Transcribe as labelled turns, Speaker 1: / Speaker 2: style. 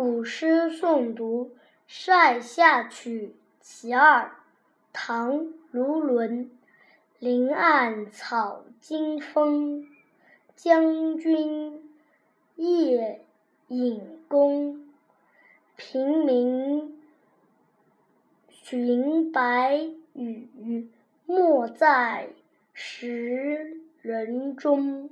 Speaker 1: 古诗诵读塞下曲其二唐卢纶。林暗草惊风将军夜引弓。平明寻白羽没在石人中。